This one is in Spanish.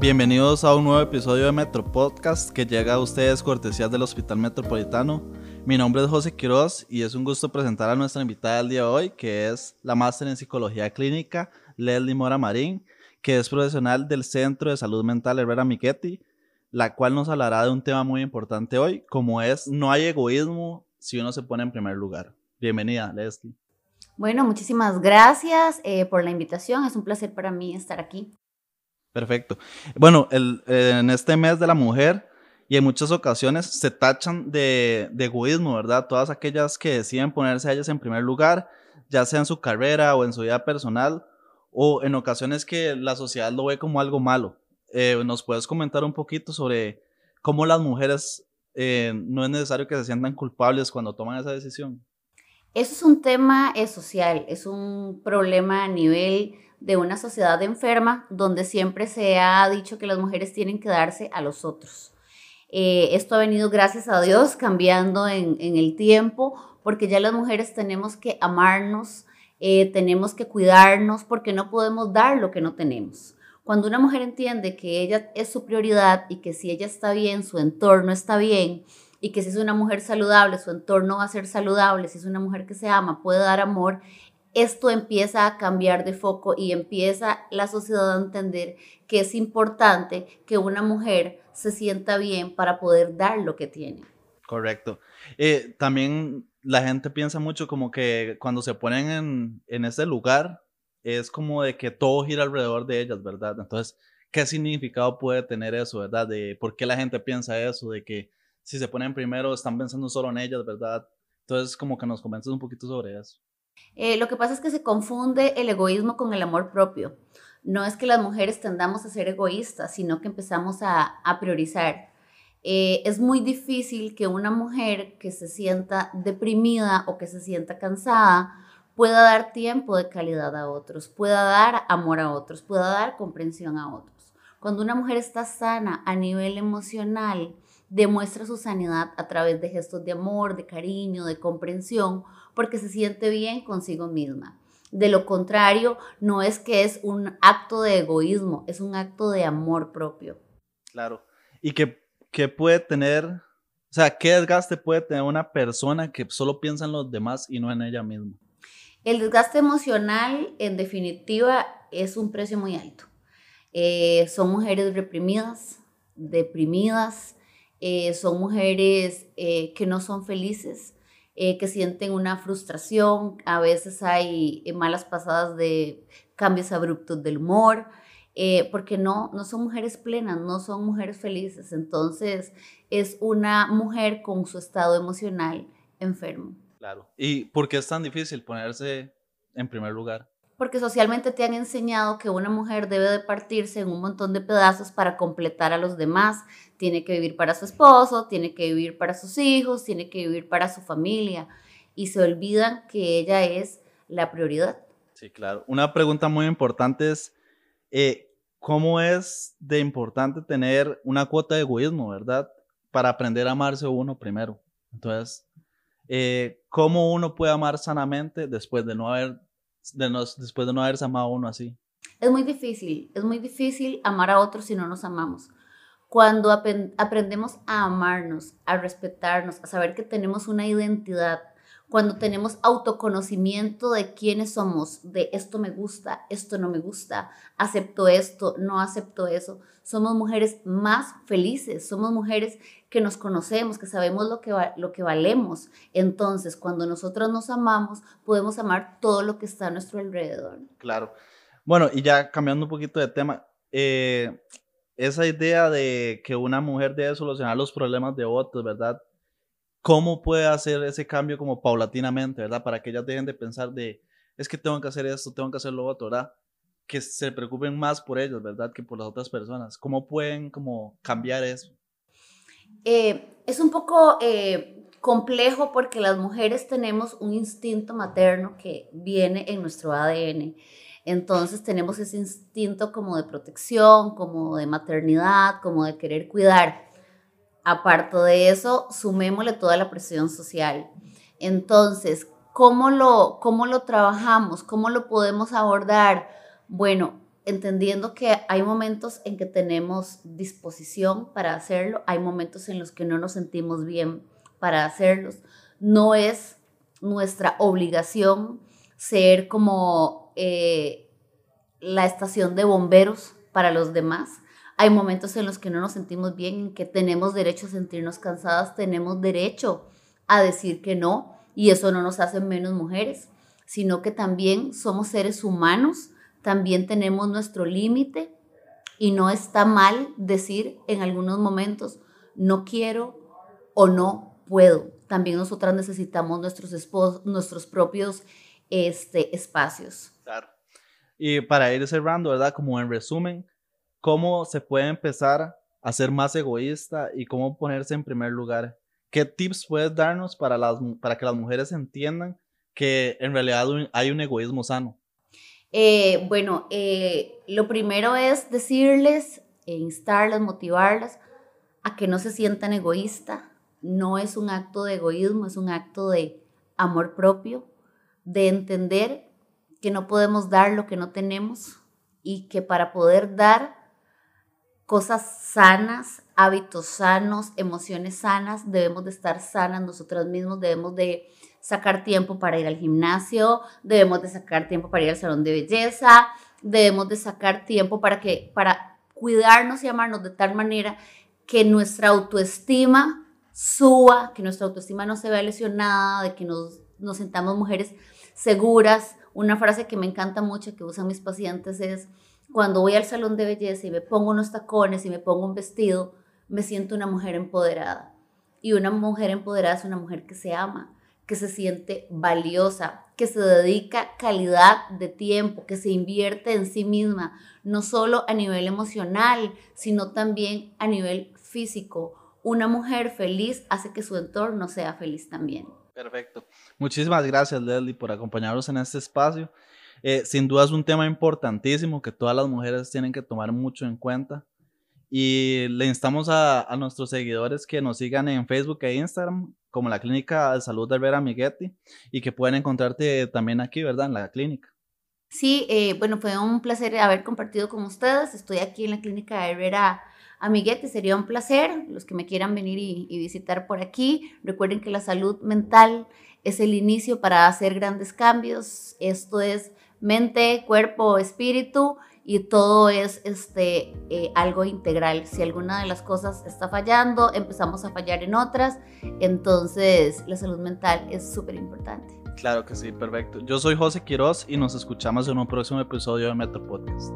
Bienvenidos a un nuevo episodio de Metro Podcast que llega a ustedes cortesía del Hospital Metropolitano. Mi nombre es José Quiroz y es un gusto presentar a nuestra invitada del día de hoy, que es la máster en Psicología Clínica, Leslie Mora Marín, que es profesional del Centro de Salud Mental Herrera Miquetti, la cual nos hablará de un tema muy importante hoy, como es no hay egoísmo si uno se pone en primer lugar. Bienvenida, Leslie. Bueno, muchísimas gracias eh, por la invitación. Es un placer para mí estar aquí. Perfecto. Bueno, el, en este mes de la mujer y en muchas ocasiones se tachan de, de, egoísmo, ¿verdad? Todas aquellas que deciden ponerse a ellas en primer lugar, ya sea en su carrera o en su vida personal, o en ocasiones que la sociedad lo ve como algo malo. Eh, ¿Nos puedes comentar un poquito sobre cómo las mujeres eh, no es necesario que se sientan culpables cuando toman esa decisión? Eso es un tema eh, social, es un problema a nivel de una sociedad enferma donde siempre se ha dicho que las mujeres tienen que darse a los otros. Eh, esto ha venido, gracias a Dios, cambiando en, el tiempo, porque ya las mujeres tenemos que amarnos, eh, tenemos que cuidarnos, porque no podemos dar lo que no tenemos. Cuando una mujer entiende que ella es su prioridad y que si ella está bien, su entorno está bien, y que si es una mujer saludable, su entorno va a ser saludable, si es una mujer que se ama, puede dar amor, esto empieza a cambiar de foco y empieza la sociedad a entender que es importante que una mujer se sienta bien para poder dar lo que tiene. Correcto. Eh, también la gente piensa mucho como que cuando se ponen en, ese lugar es como de que todo gira alrededor de ellas, ¿verdad? Entonces, ¿qué significado puede tener eso, verdad? De por qué la gente piensa eso, de que si se ponen primero están pensando solo en ellas, ¿verdad? Entonces, como que nos comentas un poquito sobre eso. Eh, lo que pasa es que se confunde el egoísmo con el amor propio. No es que las mujeres tendamos a ser egoístas, sino que empezamos a, priorizar. Eh, es muy difícil que una mujer que se sienta deprimida o que se sienta cansada pueda dar tiempo de calidad a otros, pueda dar amor a otros, pueda dar comprensión a otros. Cuando una mujer está sana a nivel emocional, demuestra su sanidad a través de gestos de amor, de cariño, de comprensión, porque se siente bien consigo misma. De lo contrario, no es que es un acto de egoísmo, es un acto de amor propio. Claro. ¿Y qué, qué puede tener, o sea, qué desgaste puede tener una persona que solo piensa en los demás y no en ella misma? El desgaste emocional, en definitiva, es un precio muy alto. Eh, son mujeres reprimidas, deprimidas, eh, son mujeres eh, que no son felices, eh, que sienten una frustración, a veces hay malas pasadas de cambios abruptos del humor, porque no, no son mujeres plenas, no son mujeres felices, entonces es una mujer con su estado emocional enfermo. Claro. ¿Y por qué es tan difícil ponerse en primer lugar? Porque socialmente te han enseñado que una mujer debe de partirse en un montón de pedazos para completar a los demás. Tiene que vivir para su esposo, tiene que vivir para sus hijos, tiene que vivir para su familia y se olvidan que ella es la prioridad. Sí, claro. Una pregunta muy importante es, eh, ¿cómo es de importante tener una cuota de egoísmo, verdad? Para aprender a amarse uno primero. Entonces, eh, ¿cómo uno puede amar sanamente después de no haber después de no haberse amado a uno así? Es muy difícil, es muy difícil amar a otros si no nos amamos. Cuando aprendemos a amarnos, a respetarnos, a saber que tenemos una identidad, cuando tenemos autoconocimiento de quiénes somos, de esto me gusta, esto no me gusta, acepto esto, no acepto eso, somos mujeres más felices, somos mujeres que nos conocemos, que sabemos lo que, lo que valemos. Entonces, cuando nosotros nos amamos, podemos amar todo lo que está a nuestro alrededor. Claro. Bueno, y ya cambiando un poquito de tema, eh, esa idea de que una mujer debe solucionar los problemas de otros, ¿verdad? ¿Cómo puede hacer ese cambio como paulatinamente, ¿verdad? Para que ellas dejen de pensar de, es que tengo que hacer esto, tengo que hacer lo otro. Que se preocupen más por ellos, ¿verdad? Que por las otras personas. ¿Cómo pueden como cambiar eso? Eh, es un poco eh, complejo porque las mujeres tenemos un instinto materno que viene en nuestro ADN. Entonces tenemos ese instinto como de protección, como de maternidad, como de querer cuidar. Aparte de eso, sumémosle toda la presión social. Entonces, ¿cómo lo, cómo lo trabajamos? ¿Cómo lo podemos abordar? Bueno, entendiendo que hay momentos en que tenemos disposición para hacerlo, hay momentos en los que no nos sentimos bien para hacerlos. No es nuestra obligación ser como eh, la estación de bomberos para los demás. Hay momentos en los que no nos sentimos bien, en que tenemos derecho a sentirnos cansadas, tenemos derecho a decir que no, y eso no nos hace menos mujeres, sino que también somos seres humanos, también tenemos nuestro límite y no está mal decir en algunos momentos no quiero o no puedo. También nosotras necesitamos nuestros, nuestros propios este, espacios. Claro. Y para ir cerrando, ¿verdad? Como en resumen, ¿cómo se puede empezar a ser más egoísta y cómo ponerse en primer lugar? ¿Qué tips puedes darnos para, las, para que las mujeres entiendan que en realidad hay un egoísmo sano? Eh, bueno, eh, lo primero es decirles, e instarlas, motivarlas a que no se sientan egoístas. No es un acto de egoísmo, es un acto de amor propio, de entender que no podemos dar lo que no tenemos y que para poder dar cosas sanas, hábitos sanos, emociones sanas, debemos de estar sanas nosotras mismos, debemos de sacar tiempo para ir al gimnasio, debemos de sacar tiempo para ir al salón de belleza, debemos de sacar tiempo para que para cuidarnos y amarnos de tal manera que nuestra autoestima suba, que nuestra autoestima no se vea lesionada, de que nos, nos sentamos mujeres seguras, una frase que me encanta mucho que usan mis pacientes es, cuando voy al salón de belleza y me pongo unos tacones y me pongo un vestido, me siento una mujer empoderada. Y una mujer empoderada es una mujer que se ama, que se siente valiosa, que se dedica calidad de tiempo, que se invierte en sí misma, no solo a nivel emocional, sino también a nivel físico. Una mujer feliz hace que su entorno sea feliz también. Perfecto. Muchísimas gracias, Leslie, por acompañarnos en este espacio. Eh, sin duda es un tema importantísimo que todas las mujeres tienen que tomar mucho en cuenta. Y le instamos a, nuestros seguidores que nos sigan en Facebook e Instagram como la Clínica de Salud de Vera Miguetti y que pueden encontrarte también aquí, ¿verdad? En la clínica. Sí, eh, bueno, fue un placer haber compartido con ustedes. Estoy aquí en la Clínica de Herrera amiguetes, sería un placer los que me quieran venir y, visitar por aquí. Recuerden que la salud mental es el inicio para hacer grandes cambios. Esto es mente, cuerpo, espíritu y todo es este, eh, algo integral. Si alguna de las cosas está fallando, empezamos a fallar en otras. Entonces, la salud mental es súper importante. Claro que sí, perfecto. Yo soy José Quiroz y nos escuchamos en un próximo episodio de Metro Podcast.